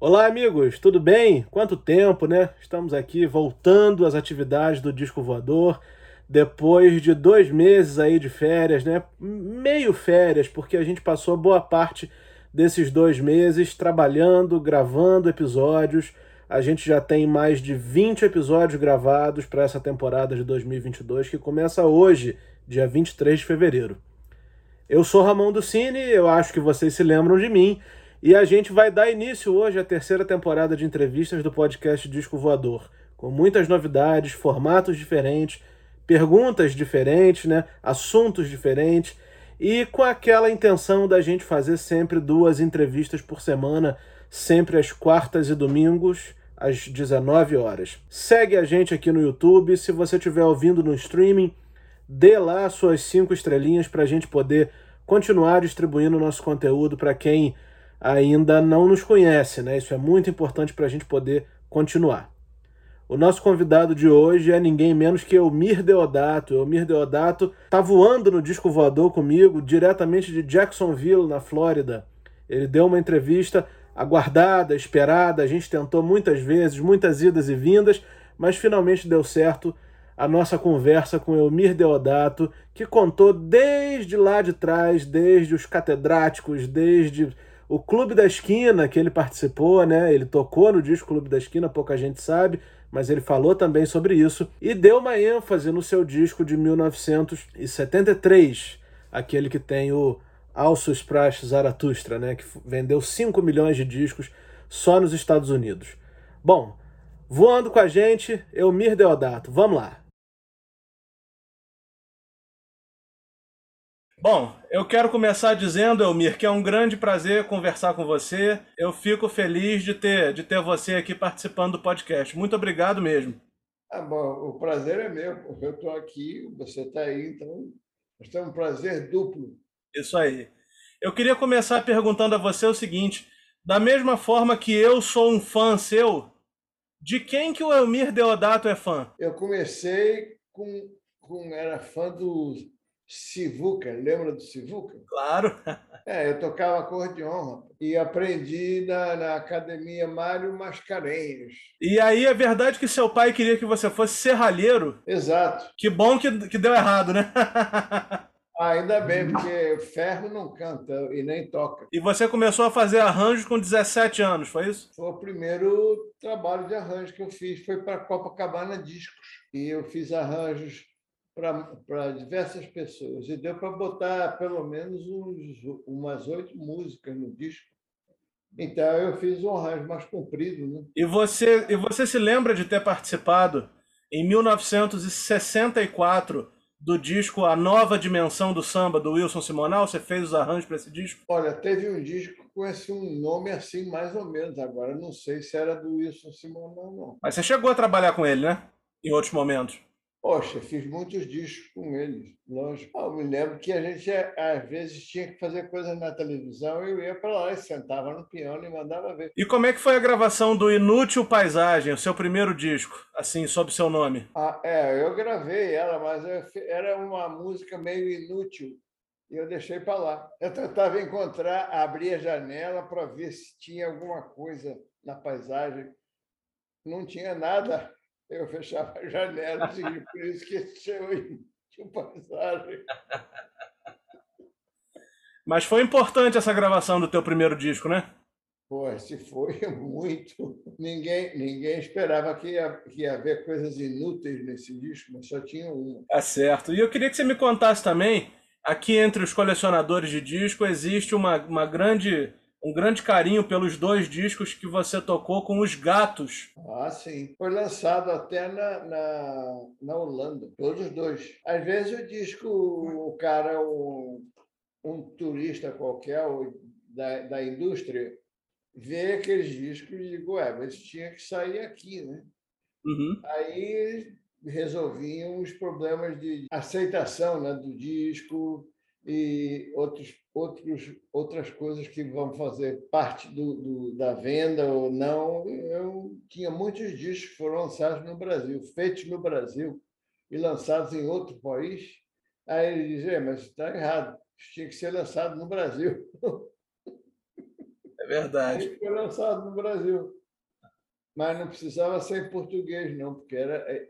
Olá, amigos, tudo bem? Quanto tempo, né? Estamos aqui voltando às atividades do Disco Voador depois de dois meses aí de férias, né? Meio férias, porque a gente passou boa parte desses dois meses trabalhando, gravando episódios. A gente já tem mais de 20 episódios gravados para essa temporada de 2022 que começa hoje, dia 23 de fevereiro. Eu sou Ramon do Cine, eu acho que vocês se lembram de mim. E a gente vai dar início hoje à terceira temporada de entrevistas do podcast Disco Voador, com muitas novidades, formatos diferentes, perguntas diferentes, né? assuntos diferentes, e com aquela intenção da gente fazer sempre duas entrevistas por semana, sempre às quartas e domingos, às 19 horas. Segue a gente aqui no YouTube, se você estiver ouvindo no streaming, dê lá suas cinco estrelinhas para a gente poder continuar distribuindo nosso conteúdo para quem ainda não nos conhece, né? Isso é muito importante para a gente poder continuar. O nosso convidado de hoje é ninguém menos que Elmir Deodato. Elmir Deodato está voando no disco voador comigo, diretamente de Jacksonville, na Flórida. Ele deu uma entrevista aguardada, esperada. A gente tentou muitas vezes, muitas idas e vindas, mas finalmente deu certo a nossa conversa com Elmir Deodato, que contou desde lá de trás, desde os catedráticos, desde o Clube da Esquina, que ele participou, né? Ele tocou no disco Clube da Esquina, pouca gente sabe, mas ele falou também sobre isso e deu uma ênfase no seu disco de 1973, aquele que tem o Also Sprach Zarathustra, né? Que vendeu 5 milhões de discos só nos Estados Unidos. Bom, voando com a gente, Elmir Deodato. Vamos lá. Bom, eu quero começar dizendo, Elmir, que é um grande prazer conversar com você. Eu fico feliz de ter, de ter você aqui participando do podcast. Muito obrigado mesmo. Ah, bom, o prazer é meu, porque eu estou aqui, você está aí, então nós temos um prazer duplo. Isso aí. Eu queria começar perguntando a você o seguinte: da mesma forma que eu sou um fã seu, de quem que o Elmir Deodato é fã? Eu comecei com, com era fã do Sivuca, lembra do Sivuca? Claro. É, eu tocava acordeon e aprendi na, na Academia Mário Mascarenhas. E aí é verdade que seu pai queria que você fosse serralheiro? Exato. Que bom que, que deu errado, né? Ah, ainda bem, porque ferro não canta e nem toca. E você começou a fazer arranjos com 17 anos, foi isso? Foi o primeiro trabalho de arranjo que eu fiz, foi para Copacabana Discos. E eu fiz arranjos para diversas pessoas. E deu para botar pelo menos uns, umas oito músicas no disco. Então eu fiz um arranjo mais comprido. Né? E, você, e você se lembra de ter participado em 1964 do disco A Nova Dimensão do Samba, do Wilson Simonal? Você fez os arranjos para esse disco? Olha, teve um disco com esse um nome assim, mais ou menos. Agora não sei se era do Wilson Simonal, não. Mas você chegou a trabalhar com ele, né? Em outros momentos. Poxa, fiz muitos discos com eles, lógico. Eu me lembro que a gente, às vezes, tinha que fazer coisas na televisão e eu ia para lá e sentava no piano e mandava ver. E como é que foi a gravação do Inútil Paisagem, o seu primeiro disco, assim, sob seu nome? Ah, é, eu gravei ela, mas era uma música meio inútil e eu deixei para lá. Eu tentava encontrar, abrir a janela para ver se tinha alguma coisa na paisagem. Não tinha nada eu fechava a janela e por isso que chegou de passagem. Mas foi importante essa gravação do teu primeiro disco, né? Pô, se foi muito. Ninguém, ninguém esperava que ia, que ia haver coisas inúteis nesse disco, mas só tinha uma. É certo. E eu queria que você me contasse também, aqui entre os colecionadores de disco existe uma, uma grande um grande carinho pelos dois discos que você tocou com os Gatos. Ah, sim. Foi lançado até na, na, na Holanda, todos os dois. Às vezes o disco, o cara, um, um turista qualquer da, da indústria, vê aqueles discos e diz, ué, mas tinha que sair aqui, né? Uhum. Aí resolviam os problemas de aceitação né, do disco, e outros, outros, outras coisas que vão fazer parte do, do, da venda ou não. Eu tinha muitos discos que foram lançados no Brasil, feitos no Brasil e lançados em outro país. Aí ele dizia, mas está errado, tinha que ser lançado no Brasil. É verdade. Foi lançado no Brasil. Mas não precisava ser em português, não, porque era é,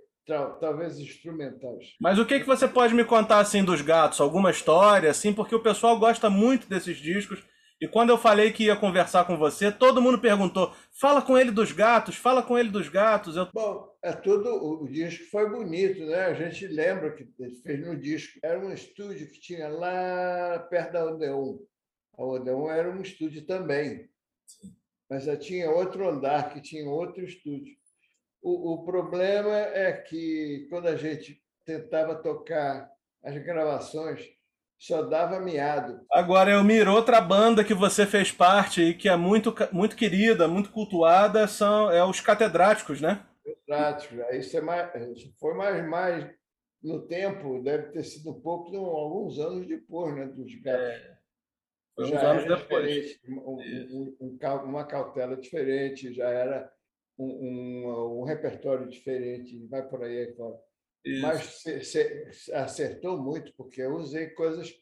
talvez instrumentais. Mas o que, que você pode me contar assim dos gatos? Alguma história, assim, porque o pessoal gosta muito desses discos. E quando eu falei que ia conversar com você, todo mundo perguntou: fala com ele dos gatos, fala com ele dos gatos. Eu... Bom, é tudo. O disco foi bonito, né? A gente lembra que ele fez no disco. Era um estúdio que tinha lá perto da Odeon. A Odeon era um estúdio também. Sim. Mas já tinha outro andar que tinha outro estúdio. O, o problema é que quando a gente tentava tocar as gravações, só dava miado. Agora, Elmir, outra banda que você fez parte e que é muito, muito querida, muito cultuada, são é os Catedráticos, né? Catedráticos. Isso, é mais, foi mais, mais no tempo, deve ter sido um pouco, alguns anos depois, né? Dos gatos. É. Foi uns já anos depois. Um, um, um, uma cautela diferente, já era um, um, repertório diferente, vai por aí fora. Isso. Mas se, se, acertou muito, porque eu usei coisas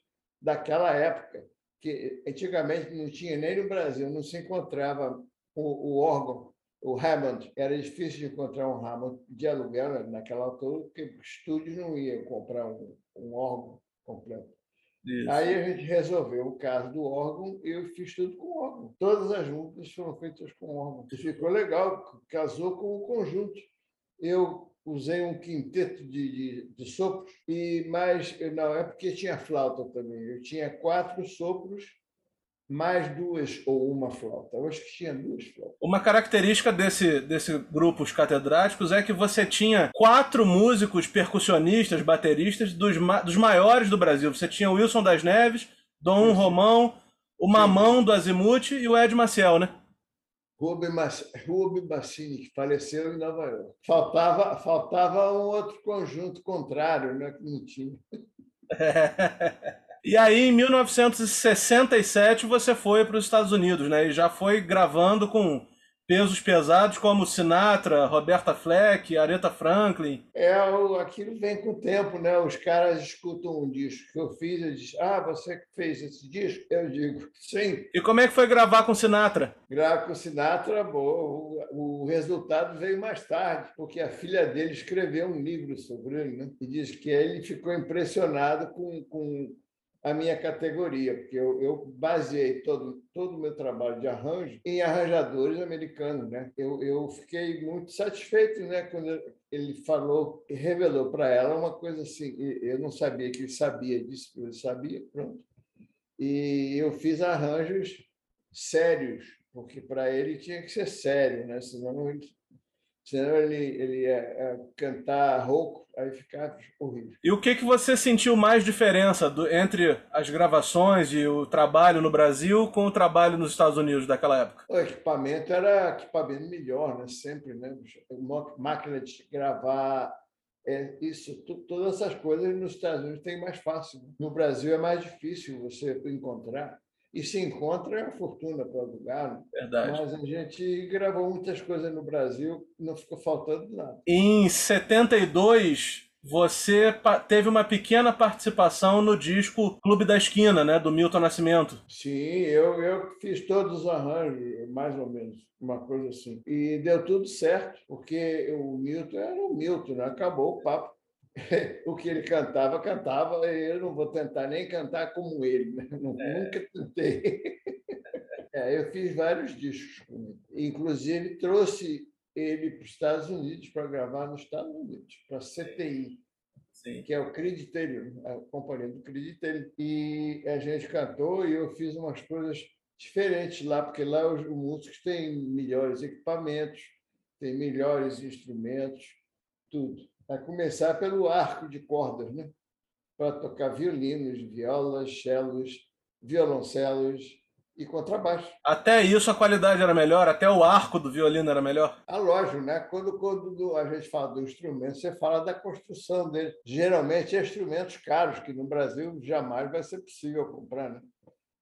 daquela época, que antigamente não tinha nem no Brasil, não se encontrava o, o órgão, o Hammond. Era difícil de encontrar um Hammond de aluguel naquela altura, porque estúdios não iam comprar um, um órgão completo. Isso. Aí a gente resolveu o caso do órgão e eu fiz tudo com órgão. Todas as músicas foram feitas com órgão. E ficou legal, casou com o conjunto. Eu usei um quinteto de, de, de, sopros, e mais não é porque tinha flauta também. Eu tinha quatro sopros mais duas ou uma flauta. Eu acho que tinha duas flautas. Uma característica desse, desse grupo, os catedráticos, é que você tinha quatro músicos percussionistas, bateristas dos, dos maiores do Brasil. Você tinha o Wilson das Neves, Dom Sim. Romão, o Mamão do Azimuth e o Ed Maciel, né? Rubem Bassini, que faleceu em Nova York. Faltava, faltava um outro conjunto contrário, né, que não tinha. E aí, em 1967, você foi para os Estados Unidos, né? E já foi gravando com pesos pesados como Sinatra, Roberta Fleck, Aretha Franklin. É, aquilo vem com o tempo, né? Os caras escutam um disco que eu fiz e dizem, ah, você que fez esse disco? Eu digo, sim. E como é que foi gravar com Sinatra? Gravar com Sinatra, bom, o resultado veio mais tarde, porque a filha dele escreveu um livro sobre ele, né? E diz que ele ficou impressionado com, com a minha categoria, porque eu, eu baseei todo todo o meu trabalho de arranjo em arranjadores americanos, né? Eu, eu fiquei muito satisfeito, né, quando ele falou e revelou para ela uma coisa assim, eu não sabia que ele sabia disso, ele sabia, pronto. E eu fiz arranjos sérios, porque para ele tinha que ser sério, né? Senão ele senão ele, ele ia, ia cantar rouco, aí ficava horrível. E o que, que você sentiu mais diferença do, entre as gravações e o trabalho no Brasil com o trabalho nos Estados Unidos daquela época? O equipamento era equipamento melhor, né? sempre, né? Máquina de gravar, é, isso, todas essas coisas nos Estados Unidos tem mais fácil. No Brasil é mais difícil você encontrar e se encontra é fortuna para alugar. Né? Verdade. Mas a gente gravou muitas coisas no Brasil, não ficou faltando nada. Em 72, você teve uma pequena participação no disco Clube da Esquina, né, do Milton Nascimento. Sim, eu, eu fiz todos os arranjos, mais ou menos, uma coisa assim. E deu tudo certo, porque o Milton era o Milton, né? acabou o papo. o que ele cantava, cantava, e eu não vou tentar nem cantar como ele, né? é. nunca tentei. É, eu fiz vários discos com ele. Inclusive, trouxe ele para os Estados Unidos para gravar nos Estados Unidos, para a CTI, Sim. que é o Creditário, a companhia do Creditário. E a gente cantou e eu fiz umas coisas diferentes lá, porque lá os músicos têm melhores equipamentos, têm melhores instrumentos, tudo a começar pelo arco de cordas, né? para tocar violinos, violas, chelos, violoncelos e contrabaixo. Até isso a qualidade era melhor? Até o arco do violino era melhor? Ah, lógico, né? Quando, quando a gente fala do instrumento, você fala da construção dele. Geralmente é instrumentos caros, que no Brasil jamais vai ser possível comprar, né?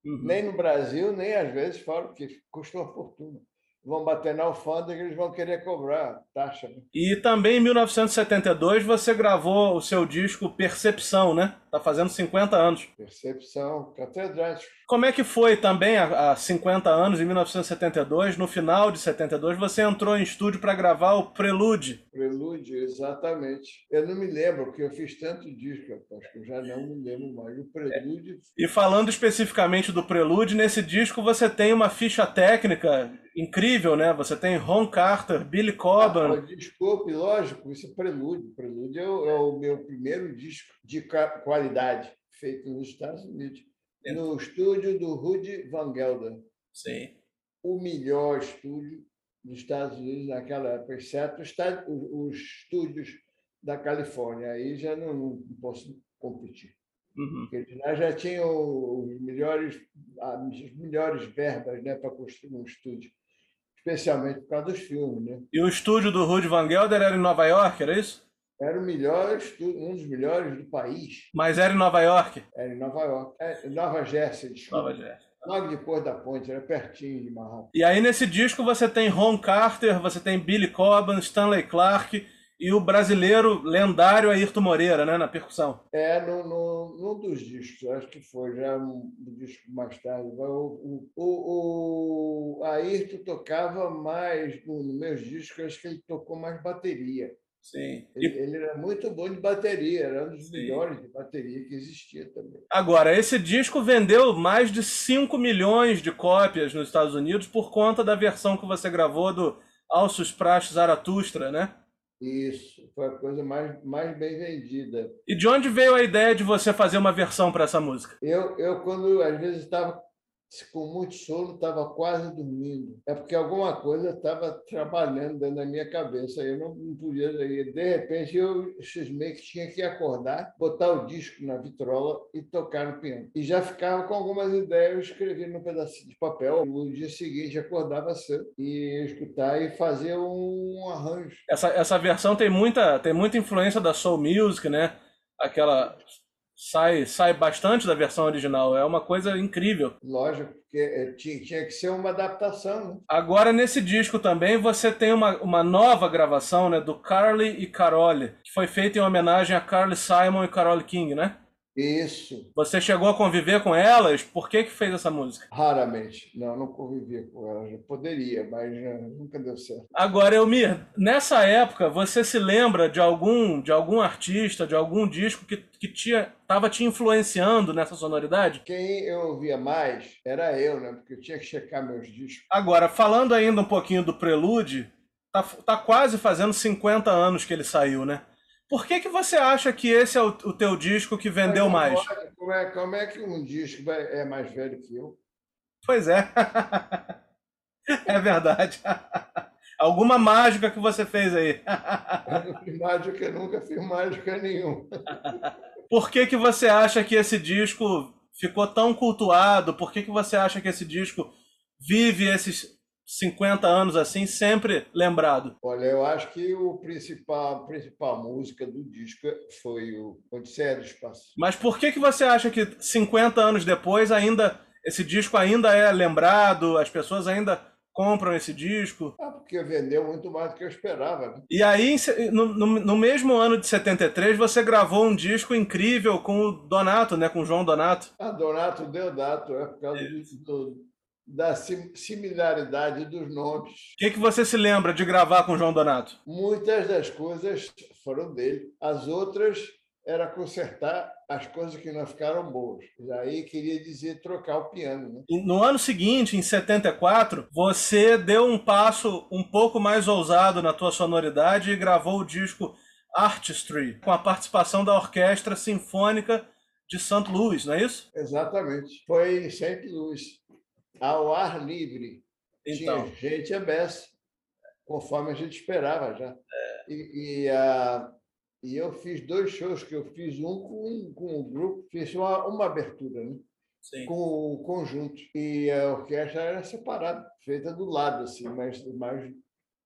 Uhum. Nem no Brasil, nem às vezes fora, porque custa uma fortuna. Vão bater na alfândega e eles vão querer cobrar taxa. Né? E também em 1972 você gravou o seu disco Percepção, né? Tá fazendo 50 anos. Percepção, catedrático. Como é que foi também há 50 anos, em 1972, no final de 72, você entrou em estúdio para gravar o Prelude? Prelude, exatamente. Eu não me lembro, porque eu fiz tanto disco, acho que eu já não me lembro mais. O Prelude. É. E falando especificamente do Prelude, nesse disco você tem uma ficha técnica incrível, né? Você tem Ron Carter, Billy Cobham. Ah, desculpe, lógico, isso é Prelude. Prelude é o, é o meu primeiro disco de qualidade feito nos Estados Unidos no estúdio do Rudy Van Gelder. Sim. O melhor estúdio dos Estados Unidos naquela época, exceto os, estúdios da Califórnia. Aí já não, não posso competir. Uhum. Porque lá já tinham os melhores, as melhores verbas né, para construir um estúdio, especialmente por causa dos filmes. Né? E o estúdio do Rudy Van Gelder era em Nova York, era isso? Era o melhor, um dos melhores do país. Mas era em Nova York? Era em Nova York. É, Nova Jersey, desculpa. Nova Jersey. Logo depois da ponte, era pertinho de Manhattan. E aí nesse disco você tem Ron Carter, você tem Billy Cobham, Stanley Clarke e o brasileiro lendário Ayrton Moreira, né, na percussão. É, no, no, num dos discos, acho que foi, já um, um disco mais tarde. O, o, o, o Ayrton tocava mais, no, no meus discos, acho que ele tocou mais bateria. Sim. Ele, ele, era muito bom de bateria, era um dos Sim. melhores de bateria que existia também. Agora, esse disco vendeu mais de 5 milhões de cópias nos Estados Unidos por conta da versão que você gravou do Alços Praxes Zaratustra, né? Isso, foi a coisa mais, mais bem vendida. E de onde veio a ideia de você fazer uma versão para essa música? Eu, eu, quando às vezes estava com muito sono, estava quase dormindo. É porque alguma coisa estava trabalhando dentro da minha cabeça. Eu não, não podia. De repente, eu cismei que tinha que acordar, botar o disco na vitrola e tocar no piano. E já ficava com algumas ideias, eu escrevia num pedacinho de papel. No dia seguinte, acordava cedo e escutar e fazer um arranjo. Essa, essa versão tem muita, tem muita influência da soul music, né? Aquela sai, sai bastante da versão original. É uma coisa incrível. Lógico, porque é, tinha, tinha que ser uma adaptação. Né? Agora, nesse disco também, você tem uma, uma nova gravação né, do Carly e Carole, que foi feita em homenagem a Carly Simon e Carole King, né? Isso. Você chegou a conviver com elas? Por que que fez essa música? Raramente. Não, não convivia com elas. Eu poderia, mas nunca deu certo. Agora, Elmir, nessa época, você se lembra de algum, de algum artista, de algum disco que, que tinha, tava te influenciando nessa sonoridade? Quem eu ouvia mais era eu, né? Porque eu tinha que checar meus discos. Agora, falando ainda um pouquinho do Prelude, tá, tá quase fazendo 50 anos que ele saiu, né? Por que, que você acha que esse é o, o teu disco que vendeu mais? Como é, como é que um disco é mais velho que eu? Pois é. é verdade. Alguma mágica que você fez aí? Eu não fiz mágica, nunca fiz mágica nenhuma. Por que, que você acha que esse disco ficou tão cultuado? Por que, que você acha que esse disco vive esses 50 anos assim, sempre lembrado? Olha, eu acho que o principal, a principal música do disco foi o Odisseia do Espaço. Mas por que, que você acha que 50 anos depois ainda esse disco ainda é lembrado, as pessoas ainda compram esse disco? Ah, porque vendeu muito mais do que eu esperava. Né? E aí, no, no, no, mesmo ano de 73, você gravou um disco incrível com o Donato, né? Com o João Donato. Ah, Donato Deodato, é por causa é. do, da similaridade dos nomes. O que, que você se lembra de gravar com João Donato? Muitas das coisas foram dele. As outras era consertar as coisas que não ficaram boas. E aí queria dizer trocar o piano. Né? No ano seguinte, em 74, você deu um passo um pouco mais ousado na tua sonoridade e gravou o disco Artistry, com a participação da Orquestra Sinfônica de St. Louis, não é isso? Exatamente. Foi em St. Louis ao ar livre. Então. Tinha gente a beça, conforme a gente esperava já. É. E, e, a, e eu fiz dois shows que eu fiz um com, com o grupo, fiz uma, uma abertura, né? Sim. com o conjunto. E a orquestra era separada, feita do lado, assim, mas, mas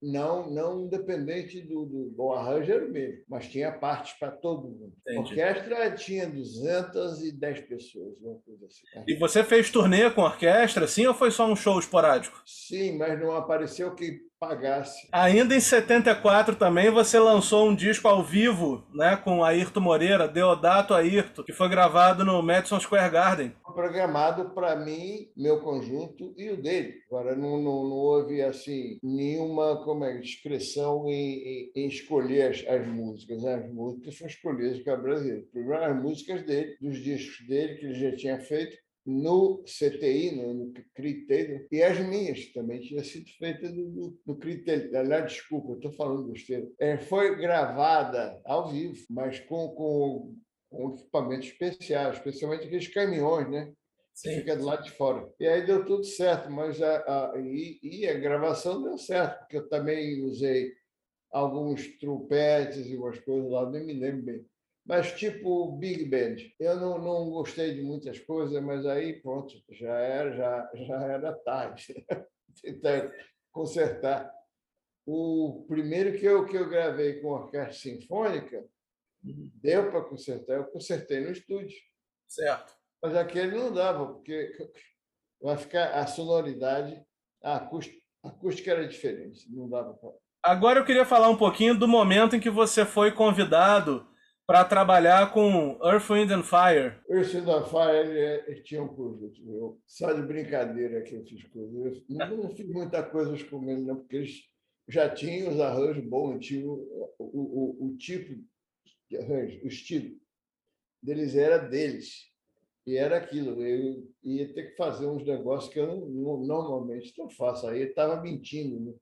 não não independente do, do, do arranjo era o mesmo, mas tinha partes para todo mundo. Entendi. A orquestra tinha 210 pessoas, uma coisa assim. E você fez turnê com orquestra, sim, ou foi só um show esporádico? Sim, mas não apareceu que pagasse. Ainda em 74 também você lançou um disco ao vivo, né, com Ayrton Moreira, Deodato Ayrton, que foi gravado no Madison Square Garden. Programado para mim, meu conjunto e o dele. Agora não, não, não houve assim nenhuma como é, discreção em, em, em escolher as, as, músicas. As músicas foram escolhidas pela brasileiro. Primeiro as músicas dele, dos discos dele que ele já tinha feito no CTI, no, no CRITEI, e as minhas também tinha sido feita no, no, no CRITEI. Aliás, desculpa, estou falando besteira. É, foi gravada ao vivo, mas com, com, com equipamento especial, especialmente aqueles caminhões, né? Sim. Fica do lado de fora. E aí deu tudo certo, mas a, a e, e, a gravação deu certo, porque eu também usei alguns trompetes e umas coisas lá, nem me lembro bem mas tipo Big Band. Eu não, não gostei de muitas coisas, mas aí pronto, já era, já, já era tarde. Tentar consertar. O primeiro que eu, que eu gravei com orquestra sinfônica, deu para consertar, eu consertei no estúdio. Certo. Mas aquele não dava, porque vai ficar a sonoridade, a acústica, a acústica era diferente, não dava para. Agora eu queria falar um pouquinho do momento em que você foi convidado para trabalhar com Earth, Wind and Fire. Earth, Wind and Fire ele, tinha um conjunto meu. Só de brincadeira que eu fiz coisas. Eu não fiz muita coisa com ele, não, porque eles já tinham os arranjos bons, tinham o, o, o, o tipo de arranjo, o estilo deles era deles. E era aquilo. Eu ia ter que fazer uns negócios que eu não, normalmente não faço. Aí eu estava mentindo, né?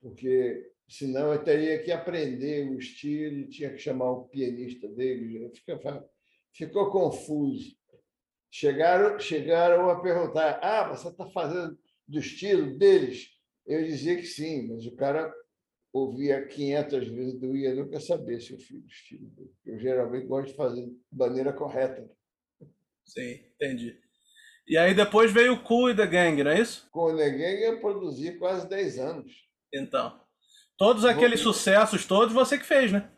porque senão eu teria que aprender o estilo, tinha que chamar o pianista dele, ficou, ficou confuso. Chegaram, chegaram a perguntar: ah, você está fazendo do estilo deles? Eu dizia que sim, mas o cara ouvia 500 vezes, eu ia nunca saber se eu fiz o estilo dele. Eu geralmente gosto de fazer de maneira correta. Sim, entendi. E aí depois veio o Cool e The Gang, não é isso? Com The Gang eu produzi quase 10 anos. Então. Todos aqueles vou... sucessos todos você que fez, né?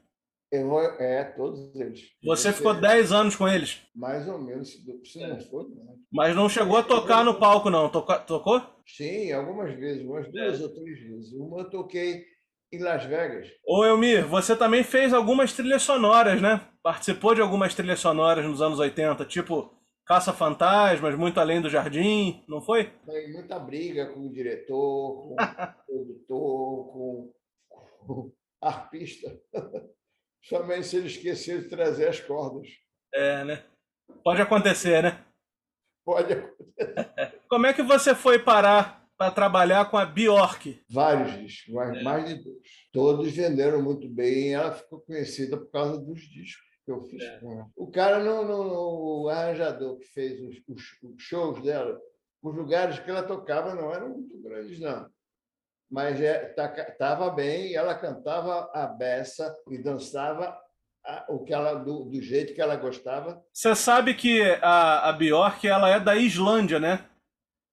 Vou... É, todos eles. Você ficou 10 anos com eles? Mais ou menos, se não for. Mas não chegou a tocar no palco, não. Tocou? Sim, algumas vezes, umas duas é. ou três vezes. Uma eu toquei em Las Vegas. Ô, Elmir, você também fez algumas trilhas sonoras, né? Participou de algumas trilhas sonoras nos anos 80, tipo Caça Fantasmas, Muito Além do Jardim, não foi? Tem muita briga com o diretor, com o produtor, com arpista. Somente se ele esquecer de trazer as cordas. É, né? Pode acontecer, né? Pode acontecer. Como é que você foi parar para trabalhar com a Bjork? Vários discos, mais, é. mais de dois. Todos venderam muito bem e ela ficou conhecida por causa dos discos que eu fiz é. com ela. O cara, no, no, o arranjador que fez os, os, os shows dela, os lugares que ela tocava não eram muito grandes, não mas estava é, bem, ela cantava a beça e dançava o que ela do, do, jeito que ela gostava. Você sabe que a, a Bjork ela é da Islândia, né?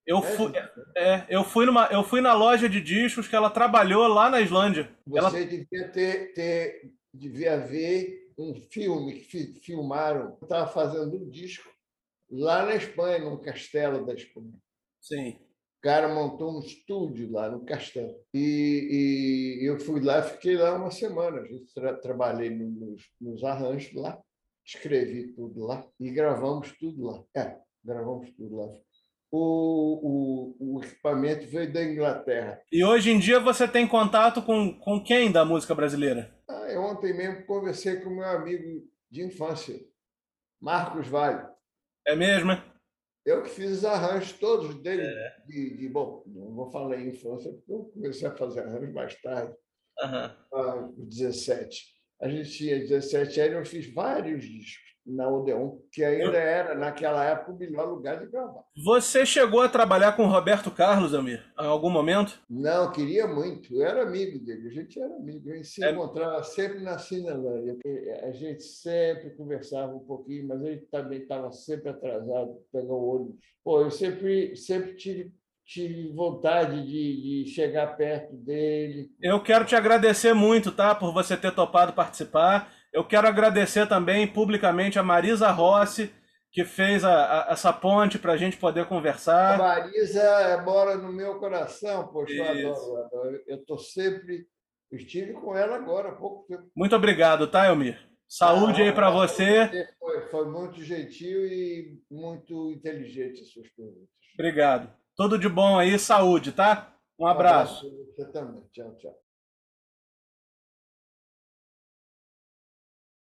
Eu é, fui, é, eu fui numa, eu fui na loja de discos que ela trabalhou lá na Islândia. Você ela... devia ter, ter devia ver um filme que filmaram, estava fazendo um disco lá na Espanha, num castelo da Espanha. Sim cara montou um estúdio lá no Castelo. E, e eu fui lá, fiquei lá uma semana. A gente tra trabalhei nos, nos arranjos lá, escrevi tudo lá e gravamos tudo lá. É, gravamos tudo lá. O, o, o, equipamento veio da Inglaterra. E hoje em dia você tem contato com, com quem da música brasileira? Ah, eu ontem mesmo conversei com meu amigo de infância, Marcos Vale. É mesmo, é? Eu que fiz os arranjos todos dele. É. De, de, bom, não vou falar em infância, porque eu comecei a fazer arranjos mais tarde, uhum. aos 17. A gente tinha 17 anos, eu fiz vários discos na Odeon, que ainda era, naquela época, o melhor lugar de gravar. Você chegou a trabalhar com Roberto Carlos, Amir, em algum momento? Não, queria muito. Eu era amigo dele, a gente era amigo. A gente se é... encontrava sempre na Cinelândia. A gente sempre conversava um pouquinho, mas ele também estava sempre atrasado pegar o ônibus. Pô, eu sempre, sempre tive tive vontade de, de, chegar perto dele. Eu quero te agradecer muito, tá, por você ter topado participar. Eu quero agradecer também publicamente a Marisa Rossi, que fez a, a, essa ponte para a gente poder conversar. A Marisa mora no meu coração, poxa, eu adoro, eu adoro. Eu estou sempre. Estive com ela agora há pouco tempo. Muito obrigado, tá, Elmir? Saúde ah, aí para você. Foi, foi muito gentil e muito inteligente as suas perguntas. Obrigado. Tudo de bom aí, saúde, tá? Um abraço. Um abraço você também. Tchau, tchau.